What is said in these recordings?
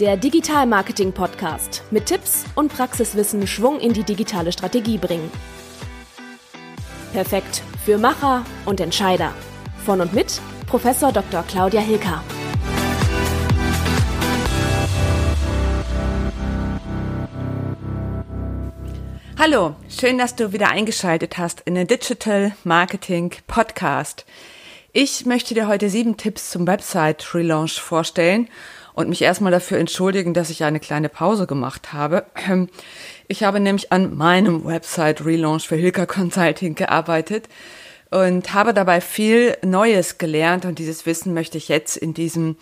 Der Digital Marketing Podcast mit Tipps und Praxiswissen Schwung in die digitale Strategie bringen. Perfekt für Macher und Entscheider. Von und mit Professor Dr. Claudia Hilker. Hallo, schön, dass du wieder eingeschaltet hast in den Digital Marketing Podcast. Ich möchte dir heute sieben Tipps zum Website Relaunch vorstellen und mich erstmal dafür entschuldigen, dass ich eine kleine Pause gemacht habe. Ich habe nämlich an meinem Website Relaunch für Hilka Consulting gearbeitet und habe dabei viel Neues gelernt und dieses Wissen möchte ich jetzt in diesem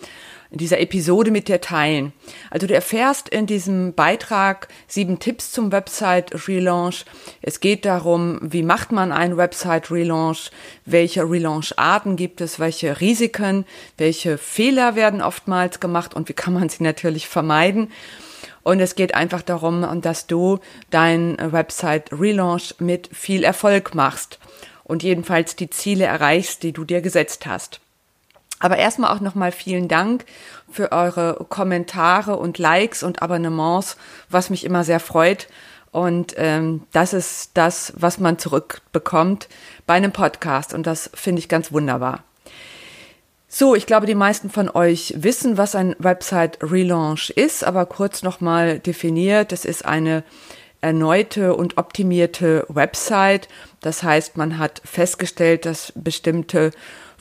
in dieser Episode mit dir teilen. Also du erfährst in diesem Beitrag sieben Tipps zum Website Relaunch. Es geht darum, wie macht man einen Website Relaunch, welche Relaunch Arten gibt es, welche Risiken, welche Fehler werden oftmals gemacht und wie kann man sie natürlich vermeiden. Und es geht einfach darum, dass du dein Website Relaunch mit viel Erfolg machst und jedenfalls die Ziele erreichst, die du dir gesetzt hast. Aber erstmal auch nochmal vielen Dank für eure Kommentare und Likes und Abonnements, was mich immer sehr freut. Und ähm, das ist das, was man zurückbekommt bei einem Podcast. Und das finde ich ganz wunderbar. So, ich glaube, die meisten von euch wissen, was ein Website Relaunch ist, aber kurz nochmal definiert. Es ist eine erneute und optimierte Website. Das heißt, man hat festgestellt, dass bestimmte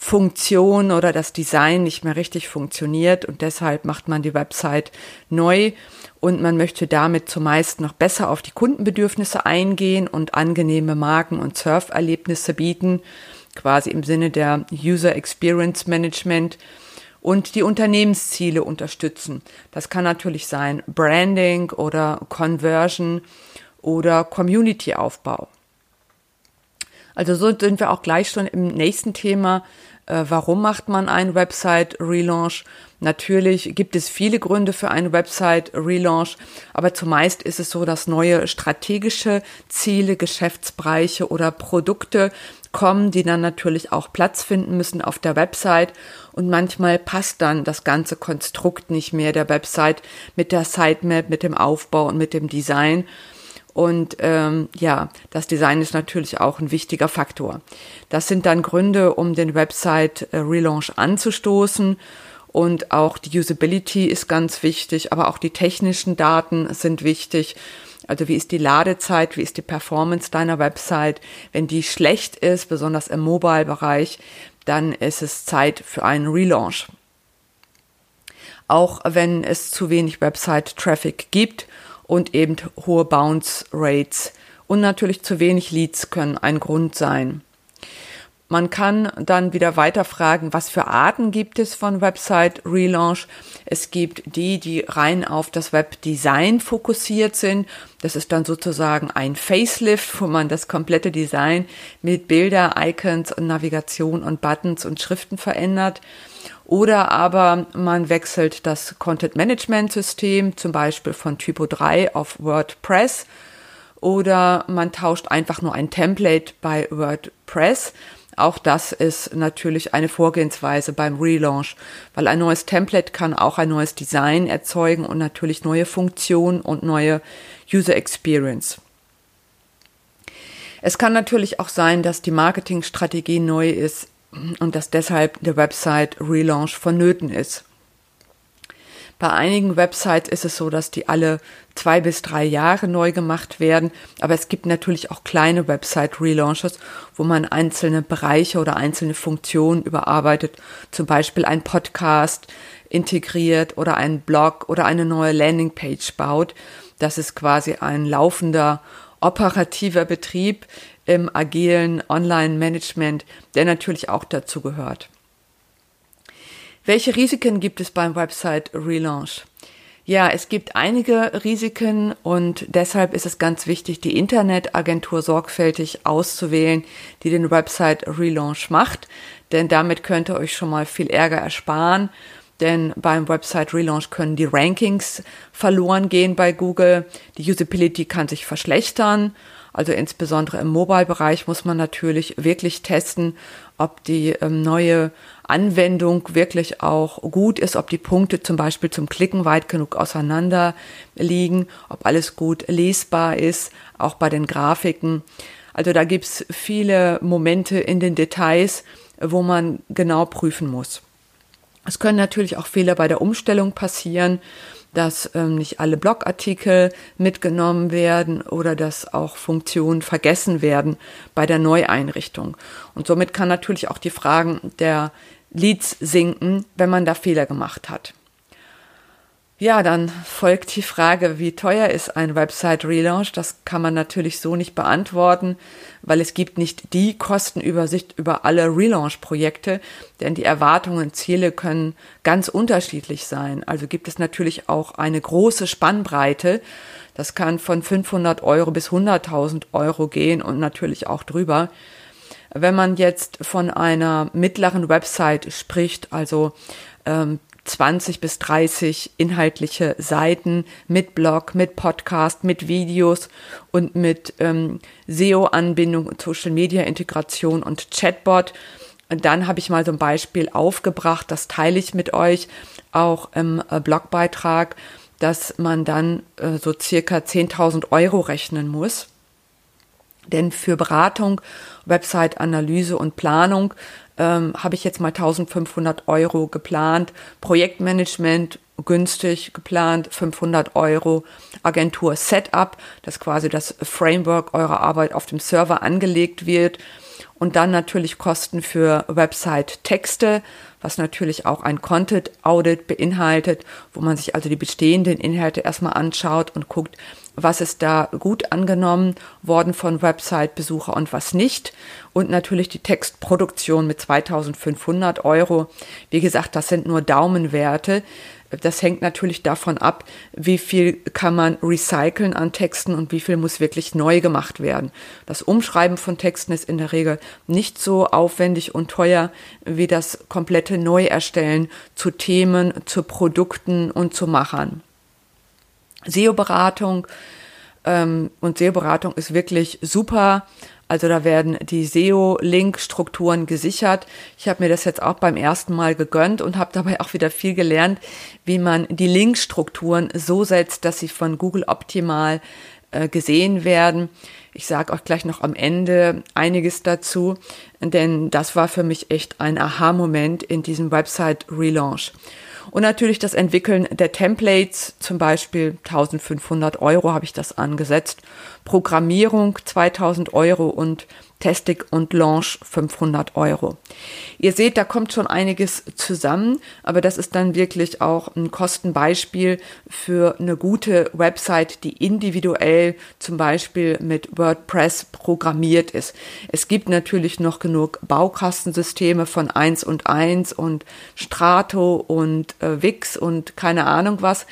Funktion oder das Design nicht mehr richtig funktioniert und deshalb macht man die Website neu und man möchte damit zumeist noch besser auf die Kundenbedürfnisse eingehen und angenehme Marken- und Surferlebnisse bieten, quasi im Sinne der User Experience Management und die Unternehmensziele unterstützen. Das kann natürlich sein Branding oder Conversion oder Community-Aufbau. Also so sind wir auch gleich schon im nächsten Thema, warum macht man einen Website-Relaunch? Natürlich gibt es viele Gründe für einen Website-Relaunch, aber zumeist ist es so, dass neue strategische Ziele, Geschäftsbereiche oder Produkte kommen, die dann natürlich auch Platz finden müssen auf der Website. Und manchmal passt dann das ganze Konstrukt nicht mehr der Website mit der Sitemap, mit dem Aufbau und mit dem Design. Und ähm, ja, das Design ist natürlich auch ein wichtiger Faktor. Das sind dann Gründe, um den Website äh, anzustoßen. Und auch die Usability ist ganz wichtig, aber auch die technischen Daten sind wichtig. Also wie ist die Ladezeit, wie ist die Performance deiner Website? Wenn die schlecht ist, besonders im Mobile-Bereich, dann ist es Zeit für einen Relaunch. Auch wenn es zu wenig Website-Traffic gibt und eben hohe Bounce Rates und natürlich zu wenig Leads können ein Grund sein. Man kann dann wieder weiter fragen, was für Arten gibt es von Website Relaunch? Es gibt die, die rein auf das Webdesign fokussiert sind. Das ist dann sozusagen ein Facelift, wo man das komplette Design mit Bilder, Icons und Navigation und Buttons und Schriften verändert. Oder aber man wechselt das Content Management System, zum Beispiel von Typo 3 auf WordPress. Oder man tauscht einfach nur ein Template bei WordPress. Auch das ist natürlich eine Vorgehensweise beim Relaunch, weil ein neues Template kann auch ein neues Design erzeugen und natürlich neue Funktionen und neue User Experience. Es kann natürlich auch sein, dass die Marketingstrategie neu ist und dass deshalb der Website Relaunch vonnöten ist. Bei einigen Websites ist es so, dass die alle zwei bis drei Jahre neu gemacht werden. Aber es gibt natürlich auch kleine Website-Relaunches, wo man einzelne Bereiche oder einzelne Funktionen überarbeitet. Zum Beispiel ein Podcast integriert oder ein Blog oder eine neue Landingpage baut. Das ist quasi ein laufender operativer Betrieb, im agilen Online-Management, der natürlich auch dazu gehört. Welche Risiken gibt es beim Website Relaunch? Ja, es gibt einige Risiken und deshalb ist es ganz wichtig, die Internetagentur sorgfältig auszuwählen, die den Website Relaunch macht, denn damit könnt ihr euch schon mal viel Ärger ersparen, denn beim Website Relaunch können die Rankings verloren gehen bei Google, die Usability kann sich verschlechtern Also insbesondere im Mobile-Bereich muss man natürlich wirklich testen, ob die ähm, neue Anwendung wirklich auch gut ist, ob die Punkte zum Beispiel zum Klicken weit genug auseinander liegen, ob alles gut lesbar ist, auch bei den Grafiken. Also da gibt's viele Momente in den Details, wo man genau prüfen muss. Es können natürlich auch Fehler bei der Umstellung passieren, dass ähm, nicht alle Blogartikel mitgenommen werden oder dass auch Funktionen vergessen werden bei der Neueinrichtung. Und somit kann natürlich auch die Fragen der Leads sinken, wenn man da Fehler gemacht hat. Ja, dann folgt die Frage, wie teuer ist ein Website Relaunch? Das kann man natürlich so nicht beantworten, weil es gibt nicht die Kostenübersicht über alle Relaunch-Projekte, denn die Erwartungen und Ziele können ganz unterschiedlich sein. Also gibt es natürlich auch eine große Spannbreite. Das kann von 500 Euro bis 100.000 Euro gehen und natürlich auch drüber. Wenn man jetzt von einer mittleren Website spricht, also ähm, 20 bis 30 inhaltliche Seiten mit Blog, mit Podcast, mit Videos und mit ähm, SEO-Anbindung und Social-Media-Integration und Chatbot. Und dann habe ich mal so ein Beispiel aufgebracht, das teile ich mit euch auch im äh, Blogbeitrag, dass man dann äh, so circa 10.000 Euro rechnen muss. Denn für Beratung, Website-Analyse und Planung ähm, habe ich jetzt mal 1500 Euro geplant. Projektmanagement günstig geplant, 500 Euro. Agentur Setup, dass quasi das Framework eurer Arbeit auf dem Server angelegt wird. Und dann natürlich Kosten für Website-Texte, was natürlich auch ein Content-Audit beinhaltet, wo man sich also die bestehenden Inhalte erstmal anschaut und guckt, was ist da gut angenommen worden von Website-Besucher und was nicht. Und natürlich die Textproduktion mit 2500 Euro. Wie gesagt, das sind nur Daumenwerte. Das hängt natürlich davon ab, wie viel kann man recyceln an Texten und wie viel muss wirklich neu gemacht werden. Das Umschreiben von Texten ist in der Regel nicht so aufwendig und teuer wie das komplette Neuerstellen zu Themen, zu Produkten und zu Machern. SEO-Beratung ähm, und SEO-Beratung ist wirklich super. Also da werden die SEO-Link-Strukturen gesichert. Ich habe mir das jetzt auch beim ersten Mal gegönnt und habe dabei auch wieder viel gelernt, wie man die Link-Strukturen so setzt, dass sie von Google optimal äh, gesehen werden. Ich sage auch gleich noch am Ende einiges dazu, denn das war für mich echt ein Aha-Moment in diesem Website-Relaunch. Und natürlich das Entwickeln der Templates, zum Beispiel 1500 Euro habe ich das angesetzt. Programmierung 2000 Euro und Testing und Launch 500 Euro. Ihr seht, da kommt schon einiges zusammen, aber das ist dann wirklich auch ein Kostenbeispiel für eine gute Website, die individuell zum Beispiel mit WordPress programmiert ist. Es gibt natürlich noch genug Baukastensysteme von 1 und 1 und Strato und äh, Wix und keine Ahnung was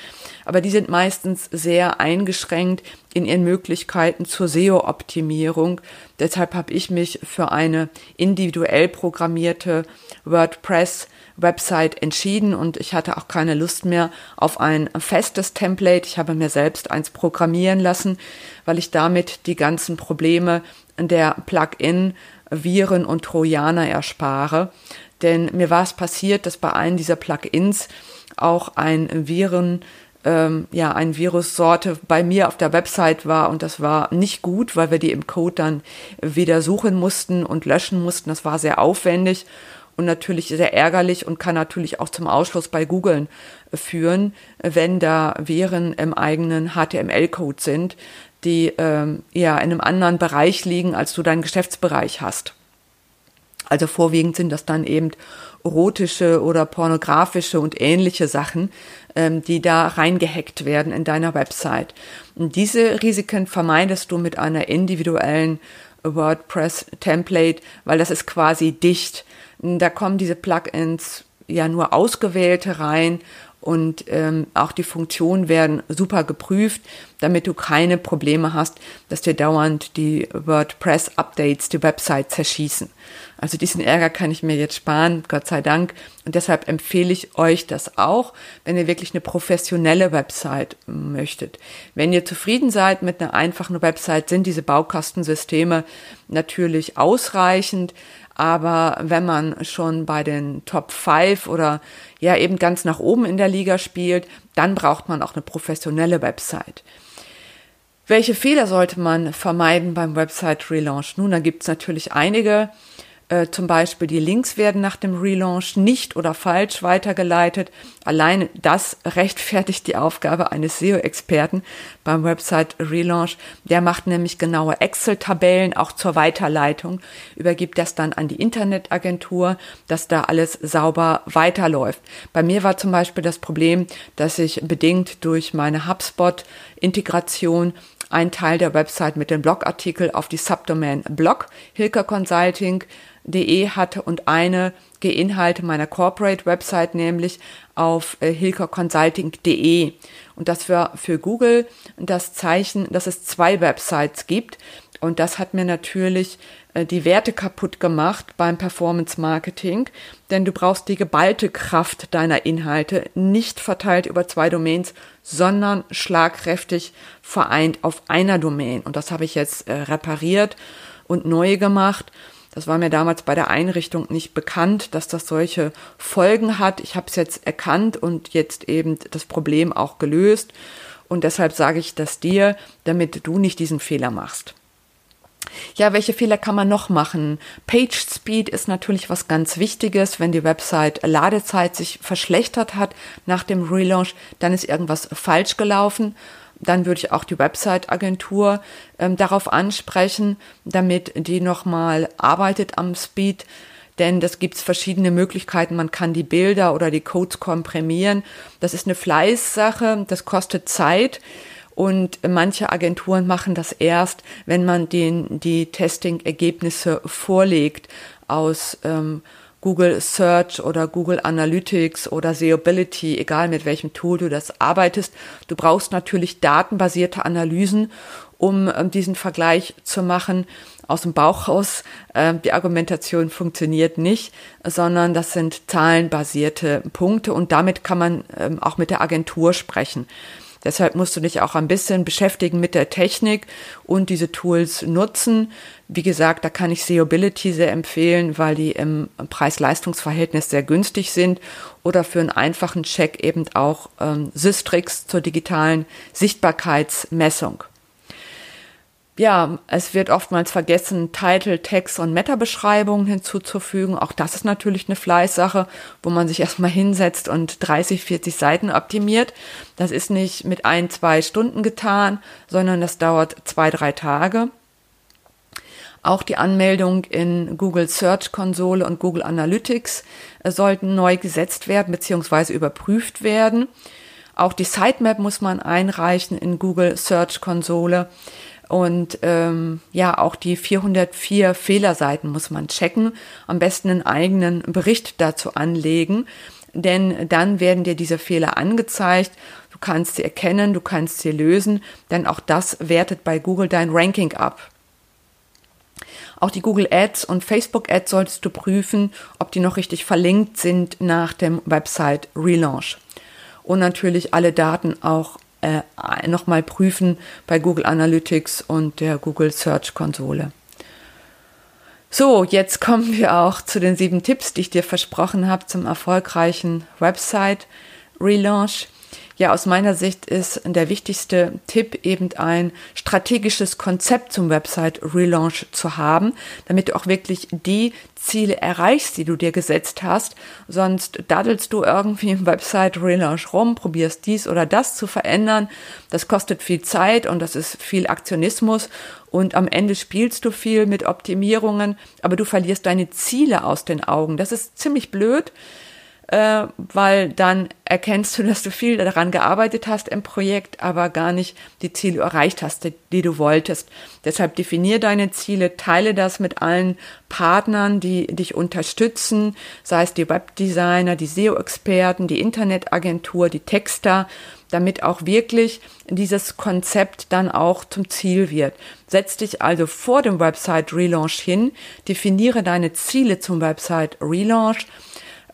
aber die sind meistens sehr eingeschränkt in ihren Möglichkeiten zur SEO-Optimierung. Deshalb habe ich mich für eine individuell programmierte WordPress-Website entschieden und ich hatte auch keine Lust mehr auf ein festes Template. Ich habe mir selbst eins programmieren lassen, weil ich damit die ganzen Probleme der Plugin, Viren und Trojaner erspare. Denn mir war es passiert, dass bei einem dieser Plugins auch ein Viren ähm, ja ein Virussorte bei mir auf der Website war und das war nicht gut, weil wir die im Code dann wieder suchen mussten und löschen mussten. Das war sehr aufwendig und natürlich sehr ärgerlich und kann natürlich auch zum Ausschluss bei Googlen führen, wenn da Viren im eigenen HTML-Code sind, die ähm, ja in einem anderen Bereich liegen, als du deinen Geschäftsbereich hast. Also vorwiegend sind das dann eben erotische oder pornografische und ähnliche Sachen, ähm, die da reingehackt werden in deiner Website. Und diese Risiken vermeidest du mit einer individuellen WordPress-Template, weil das ist quasi dicht. Da kommen diese Plugins ja nur ausgewählte rein und ähm, auch die Funktionen werden super geprüft, damit du keine Probleme hast, dass dir dauernd die WordPress-Updates die Website zerschießen. Also diesen Ärger kann ich mir jetzt sparen, Gott sei Dank. Und deshalb empfehle ich euch das auch, wenn ihr wirklich eine professionelle Website möchtet. Wenn ihr zufrieden seid mit einer einfachen Website, sind diese Baukastensysteme natürlich ausreichend. Aber wenn man schon bei den Top 5 oder ja eben ganz nach oben in der Liga spielt, dann braucht man auch eine professionelle Website. Welche Fehler sollte man vermeiden beim Website Relaunch? Nun, da gibt es natürlich einige. Äh, zum Beispiel die Links werden nach dem Relaunch nicht oder falsch weitergeleitet. Allein das rechtfertigt die Aufgabe eines SEO-Experten beim Website Relaunch. Der macht nämlich genaue Excel-Tabellen auch zur Weiterleitung, übergibt das dann an die Internetagentur, dass da alles sauber weiterläuft. Bei mir war zum Beispiel das Problem, dass ich bedingt durch meine HubSpot-Integration ein Teil der Website mit dem Blogartikel auf die Subdomain Blog Hilker Consulting de hatte und eine Geinhalte meiner Corporate Website, nämlich auf äh, hilkerconsulting.de. Und das war für Google das Zeichen, dass es zwei Websites gibt. Und das hat mir natürlich äh, die Werte kaputt gemacht beim Performance Marketing, denn du brauchst die geballte Kraft deiner Inhalte nicht verteilt über zwei Domains, sondern schlagkräftig vereint auf einer Domain. Und das habe ich jetzt äh, repariert und neu gemacht. Das war mir damals bei der Einrichtung nicht bekannt, dass das solche Folgen hat. Ich habe es jetzt erkannt und jetzt eben das Problem auch gelöst. Und deshalb sage ich das dir, damit du nicht diesen Fehler machst. Ja, welche Fehler kann man noch machen? Page Speed ist natürlich was ganz Wichtiges. Wenn die Website Ladezeit sich verschlechtert hat nach dem Relaunch, dann ist irgendwas falsch gelaufen dann würde ich auch die Website-Agentur ähm, darauf ansprechen, damit die nochmal arbeitet am Speed. Denn das gibt es verschiedene Möglichkeiten. Man kann die Bilder oder die Codes komprimieren. Das ist eine Fleißsache, das kostet Zeit. Und manche Agenturen machen das erst, wenn man den, die Testing-Ergebnisse vorlegt aus ähm, Google Search oder Google Analytics oder Seobility, egal mit welchem Tool du das arbeitest. Du brauchst natürlich datenbasierte Analysen, um ähm, diesen Vergleich zu machen. Aus dem Bauch raus, äh, die Argumentation funktioniert nicht, sondern das sind zahlenbasierte Punkte und damit kann man ähm, auch mit der Agentur sprechen. Deshalb musst du dich auch ein bisschen beschäftigen mit der Technik und diese Tools nutzen. Wie gesagt, da kann ich Seobility sehr empfehlen, weil die im Preis-Leistungs-Verhältnis sehr günstig sind oder für einen einfachen Check eben auch ähm, Systrix zur digitalen Sichtbarkeitsmessung. Ja, es wird oftmals vergessen, Title, Text und Meta-Beschreibungen hinzuzufügen. Auch das ist natürlich eine Fleißsache, wo man sich erstmal hinsetzt und 30, 40 Seiten optimiert. Das ist nicht mit ein, zwei Stunden getan, sondern das dauert zwei, drei Tage. Auch die Anmeldung in Google Search Konsole und Google Analytics sollten neu gesetzt werden bzw. überprüft werden. Auch die Sitemap muss man einreichen in Google Search Konsole. Und ähm, ja, auch die 404 Fehlerseiten muss man checken. Am besten einen eigenen Bericht dazu anlegen, denn dann werden dir diese Fehler angezeigt. Du kannst sie erkennen, du kannst sie lösen, denn auch das wertet bei Google dein Ranking ab. Auch die Google Ads und Facebook Ads solltest du prüfen, ob die noch richtig verlinkt sind nach dem Website Relaunch. Und natürlich alle Daten auch äh, nochmal prüfen bei Google Analytics und der Google Search Konsole. So, jetzt kommen wir auch zu den sieben Tipps, die ich dir versprochen habe zum erfolgreichen Website Relaunch. Ja, aus meiner Sicht ist der wichtigste Tipp eben ein strategisches Konzept zum Website Relaunch zu haben, damit du auch wirklich die Ziele erreichst, die du dir gesetzt hast. Sonst daddelst du irgendwie im Website Relaunch rum, probierst dies oder das zu verändern. Das kostet viel Zeit und das ist viel Aktionismus. Und am Ende spielst du viel mit Optimierungen, aber du verlierst deine Ziele aus den Augen. Das ist ziemlich blöd äh, weil dann erkennst du, dass du viel daran gearbeitet hast im Projekt, aber gar nicht die Ziele erreicht hast, die, die du wolltest. Deshalb definier deine Ziele, teile das mit allen Partnern, die dich unterstützen, sei es die Webdesigner, die SEO-Experten, die Internetagentur, die Texter, damit auch wirklich dieses Konzept dann auch zum Ziel wird. Setz dich also vor dem Website Relaunch hin, definiere deine Ziele zum Website Relaunch,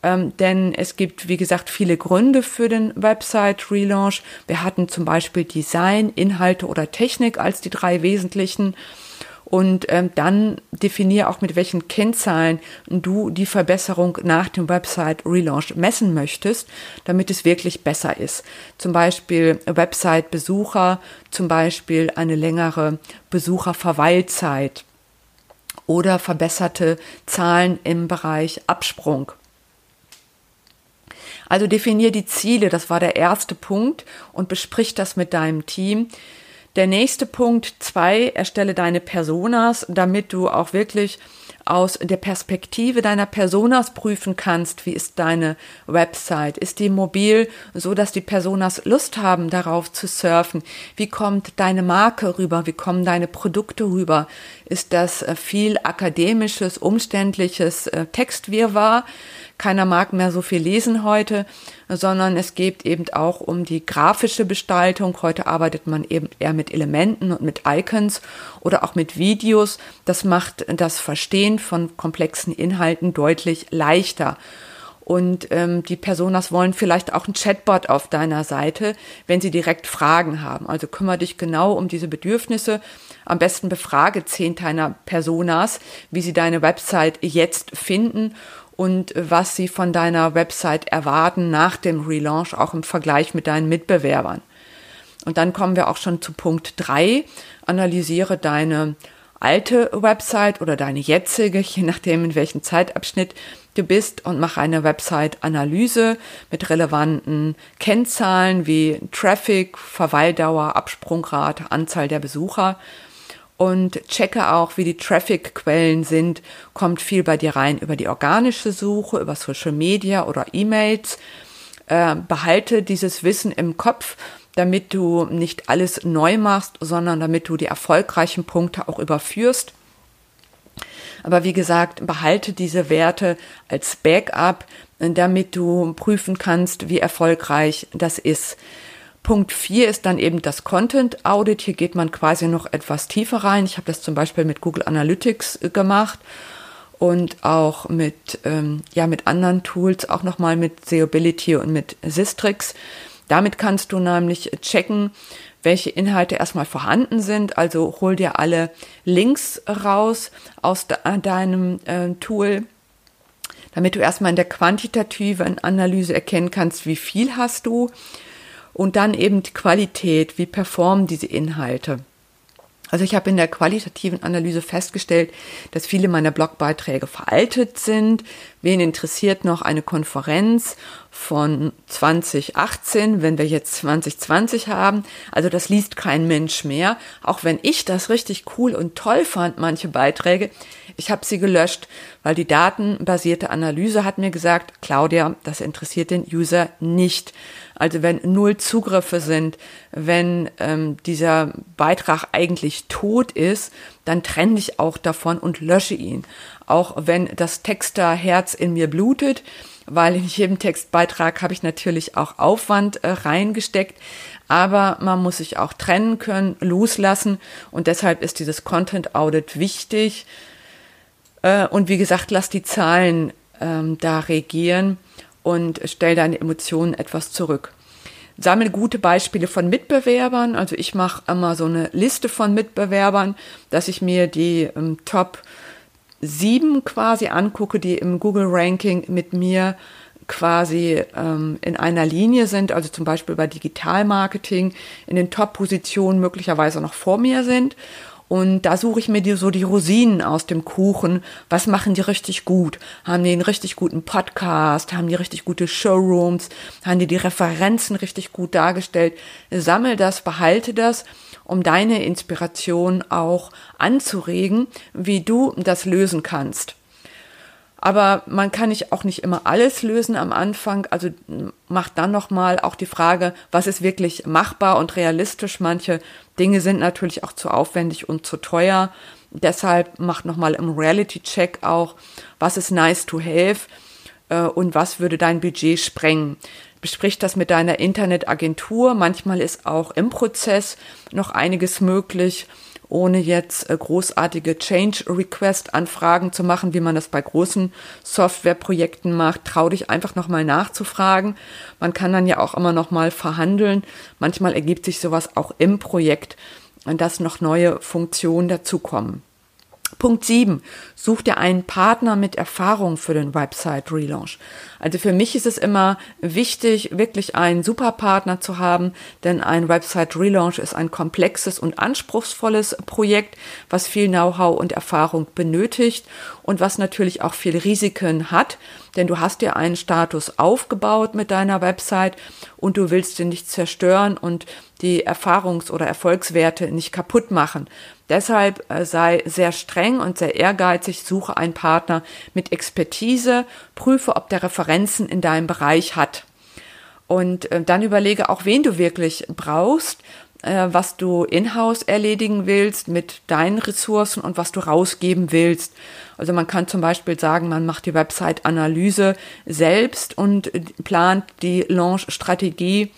ähm, denn es gibt, wie gesagt, viele Gründe für den Website Relaunch. Wir hatten zum Beispiel Design, Inhalte oder Technik als die drei wesentlichen. Und ähm, dann definiere auch, mit welchen Kennzahlen du die Verbesserung nach dem Website Relaunch messen möchtest, damit es wirklich besser ist. Zum Beispiel Website-Besucher, zum Beispiel eine längere Besucherverweilzeit oder verbesserte Zahlen im Bereich Absprung. Also definier die Ziele, das war der erste Punkt und besprich das mit deinem Team. Der nächste Punkt zwei, erstelle deine Personas, damit du auch wirklich aus der Perspektive deiner Personas prüfen kannst, wie ist deine Website? Ist die mobil, so dass die Personas Lust haben, darauf zu surfen? Wie kommt deine Marke rüber? Wie kommen deine Produkte rüber? Ist das äh, viel akademisches, umständliches äh, Textwirrwarr? Keiner mag mehr so viel lesen heute, sondern es geht eben auch um die grafische Gestaltung. Heute arbeitet man eben eher mit Elementen und mit Icons oder auch mit Videos. Das macht das Verstehen von komplexen Inhalten deutlich leichter. Und ähm, die Personas wollen vielleicht auch ein Chatbot auf deiner Seite, wenn sie direkt Fragen haben. Also kümmere dich genau um diese Bedürfnisse. Am besten befrage zehn deiner Personas, wie sie deine Website jetzt finden und was sie von deiner Website erwarten nach dem Relaunch, auch im Vergleich mit deinen Mitbewerbern. Und dann kommen wir auch schon zu Punkt drei: Analysiere deine alte Website oder deine jetzige, je nachdem in welchem Zeitabschnitt du bist und mache eine Website-Analyse mit relevanten Kennzahlen wie Traffic, Verweildauer, Absprungrate, Anzahl der Besucher und checke auch, wie die Traffic-Quellen sind. Kommt viel bei dir rein über die organische Suche, über Social Media oder E-Mails. Äh, behalte dieses Wissen im Kopf, damit du nicht alles neu machst, sondern damit du die erfolgreichen Punkte auch überführst. Aber wie gesagt, behalte diese Werte als Backup, damit du prüfen kannst, wie erfolgreich das ist. Punkt 4 ist dann eben das Content Audit. Hier geht man quasi noch etwas tiefer rein. Ich habe das zum Beispiel mit Google Analytics äh, gemacht und auch mit, ähm, ja, mit anderen Tools, auch nochmal mit Seobility und mit Sistrix. Damit kannst du nämlich checken, welche Inhalte erstmal vorhanden sind. Also hol dir alle Links raus aus de deinem äh, Tool, damit du erstmal in der quantitativen Analyse erkennen kannst, wie viel hast du und dann eben die Qualität, wie performen diese Inhalte. Also ich habe in der qualitativen Analyse festgestellt, dass viele meiner Blogbeiträge veraltet sind. Wen interessiert noch eine Konferenz von 2018, wenn wir jetzt 2020 haben? Also das liest kein Mensch mehr. Auch wenn ich das richtig cool und toll fand, manche Beiträge, ich habe sie gelöscht, weil die datenbasierte Analyse hat mir gesagt, Claudia, das interessiert den User nicht. Also wenn null Zugriffe sind, wenn ähm, dieser Beitrag eigentlich tot ist, dann trenne dich auch davon und lösche ihn. Auch wenn das Texterherz in mir blutet, weil in jedem Textbeitrag habe ich natürlich auch Aufwand äh, reingesteckt, aber man muss sich auch trennen können, loslassen und deshalb ist dieses Content Audit wichtig. Äh, und wie gesagt, lass die Zahlen ähm, da regieren und stell deine Emotionen etwas zurück. Sammle gute Beispiele von Mitbewerbern. Also ich mache immer so eine Liste von Mitbewerbern, dass ich mir die ähm, Top 7 quasi angucke, die im Google Ranking mit mir quasi ähm, in einer Linie sind, also zum Beispiel bei Digitalmarketing in den Top-Positionen möglicherweise noch vor mir sind. Und da suche ich mir die, so die Rosinen aus dem Kuchen. Was machen die richtig gut? Haben die einen richtig guten Podcast? Haben die richtig gute Showrooms? Haben die die Referenzen richtig gut dargestellt? Sammel das, behalte das, um deine Inspiration auch anzuregen, wie du das lösen kannst. Aber man kann nicht auch nicht immer alles lösen am Anfang. Also macht dann nochmal auch die Frage, was ist wirklich machbar und realistisch. Manche Dinge sind natürlich auch zu aufwendig und zu teuer. Deshalb macht nochmal im Reality-Check auch, was ist nice to have äh, und was würde dein Budget sprengen. Besprich das mit deiner Internetagentur. Manchmal ist auch im Prozess noch einiges möglich ohne jetzt äh, großartige Change Request Anfragen zu machen, wie man das bei großen Softwareprojekten macht. Trau dich einfach nochmal nachzufragen. Man kann dann ja auch immer nochmal verhandeln. Manchmal ergibt sich sowas auch im Projekt, dass noch neue Funktionen dazukommen. Punkt 7. Such dir einen Partner mit Erfahrung für den Website Relaunch. Also für mich ist es immer wichtig, wirklich einen super Partner zu haben, denn ein Website Relaunch ist ein komplexes und anspruchsvolles Projekt, was viel Know-how und Erfahrung benötigt und was natürlich auch viel Risiken hat, denn du hast dir einen Status aufgebaut mit deiner Website und du willst den nicht zerstören und die Erfahrungs- oder Erfolgswerte nicht kaputt machen. Deshalb äh, sei sehr streng und sehr ehrgeizig, suche einen Partner mit Expertise, prüfe, ob der Referenzen in deinem Bereich hat. Und äh, dann überlege auch, wen du wirklich brauchst, äh, was du in-house erledigen willst mit deinen Ressourcen und was du rausgeben willst. Also man kann zum Beispiel sagen, man macht die Website-Analyse selbst und plant die Launch-Strategie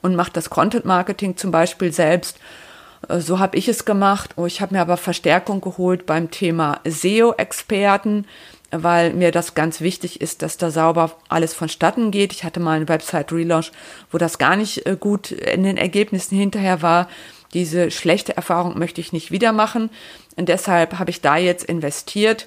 und macht das Content-Marketing zum Beispiel selbst so habe ich es gemacht. Oh, ich habe mir aber Verstärkung geholt beim Thema SEO-Experten, weil mir das ganz wichtig ist, dass da sauber alles vonstatten geht. Ich hatte mal einen Website-Relaunch, wo das gar nicht äh, gut in den Ergebnissen hinterher war. Diese schlechte Erfahrung möchte ich nicht wieder machen. Und deshalb habe ich da jetzt investiert.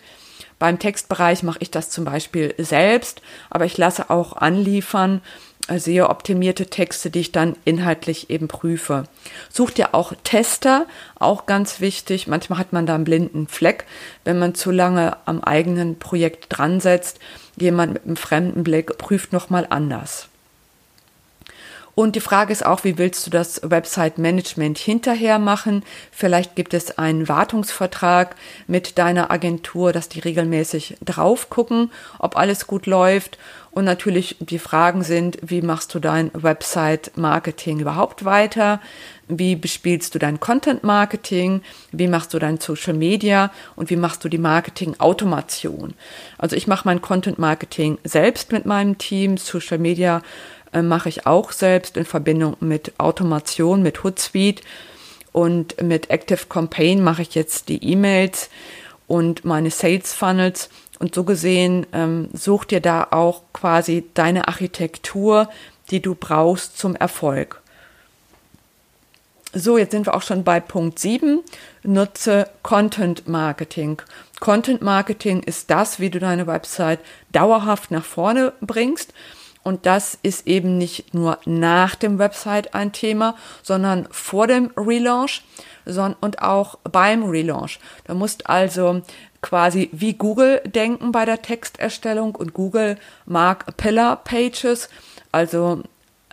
Beim Textbereich mache ich das zum Beispiel selbst, aber ich lasse auch anliefern sehr optimierte Texte, die ich dann inhaltlich eben prüfe. Such dir auch Tester, auch ganz wichtig. Manchmal hat man da einen blinden Fleck, wenn man zu lange am eigenen Projekt dran setzt. Jemand mit einem fremden Blick prüft nochmal anders. Und die Frage ist auch, wie willst du das Website-Management hinterher machen? Vielleicht gibt es einen Wartungsvertrag mit deiner Agentur, dass die regelmäßig drauf gucken, ob alles gut läuft. Und natürlich die Fragen sind, wie machst du dein Website-Marketing überhaupt weiter? Wie bespielst du dein Content-Marketing? Wie machst du dein Social Media? Und wie machst du die Marketing-Automation? Also ich mache mein Content-Marketing selbst mit meinem Team, Social Media äh, mache ich auch selbst in Verbindung mit Automation, mit Hootsuite und mit Active Campaign mache ich jetzt die E-Mails und meine Sales Funnels. Und so gesehen ähm, such dir da auch quasi deine Architektur, die du brauchst zum Erfolg. So, jetzt sind wir auch schon bei Punkt 7. Nutze Content Marketing. Content Marketing ist das, wie du deine Website dauerhaft nach vorne bringst. Und das ist eben nicht nur nach dem Website ein Thema, sondern vor dem Relaunch und auch beim Relaunch. Da musst also quasi wie Google denken bei der Texterstellung und Google mag Pillar Pages, also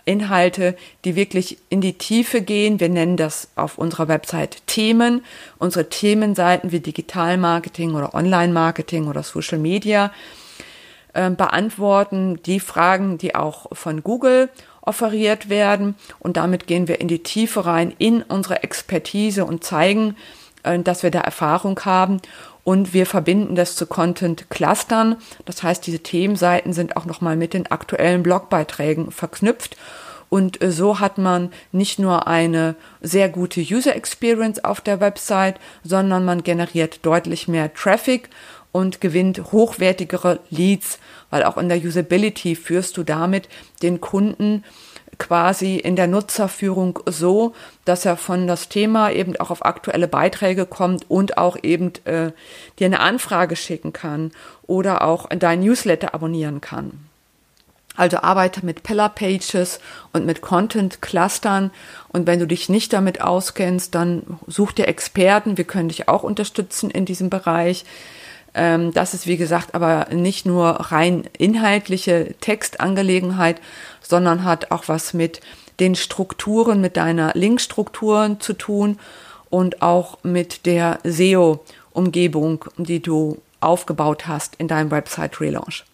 Inhalte, die wirklich in die Tiefe gehen. Wir nennen das auf unserer Website Themen. Unsere Themenseiten wie Digitalmarketing oder Online-Marketing oder Social Media äh, beantworten die Fragen, die auch von Google offeriert werden. Und damit gehen wir in die Tiefe rein, in unsere Expertise und zeigen, äh, dass wir da Erfahrung haben. Und wir verbinden das zu Content-Clustern. Das heißt, diese Themenseiten sind auch nochmal mit den aktuellen Blogbeiträgen verknüpft. Und äh, so hat man nicht nur eine sehr gute User Experience auf der Website, sondern man generiert deutlich mehr Traffic und gewinnt hochwertigere Leads, weil auch in der Usability führst du damit den Kunden quasi in der Nutzerführung so, dass er von das Thema eben auch auf aktuelle Beiträge kommt und auch eben äh, dir eine Anfrage schicken kann oder auch dein Newsletter abonnieren kann. Also arbeite mit Pillar Pages und mit Content Clustern. Und wenn du dich nicht damit auskennst, dann such dir Experten. Wir können dich auch unterstützen in diesem Bereich. Ähm, das ist, wie gesagt, aber nicht nur rein inhaltliche Textangelegenheit, sondern hat auch was mit den Strukturen, mit deiner Linkstrukturen zu tun und auch mit der SEO-Umgebung, die du aufgebaut hast in deinem Website Relaunch.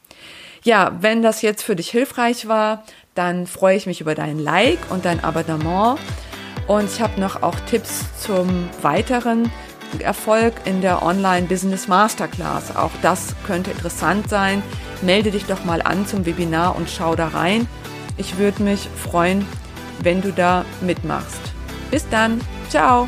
Ja, wenn das jetzt für dich hilfreich war, dann freue ich mich über dein Like und dein Abonnement. Und ich habe noch auch Tipps zum weiteren Erfolg in der Online Business Masterclass. Auch das könnte interessant sein. Melde dich doch mal an zum Webinar und schau da rein. Ich würde mich freuen, wenn du da mitmachst. Bis dann. Ciao.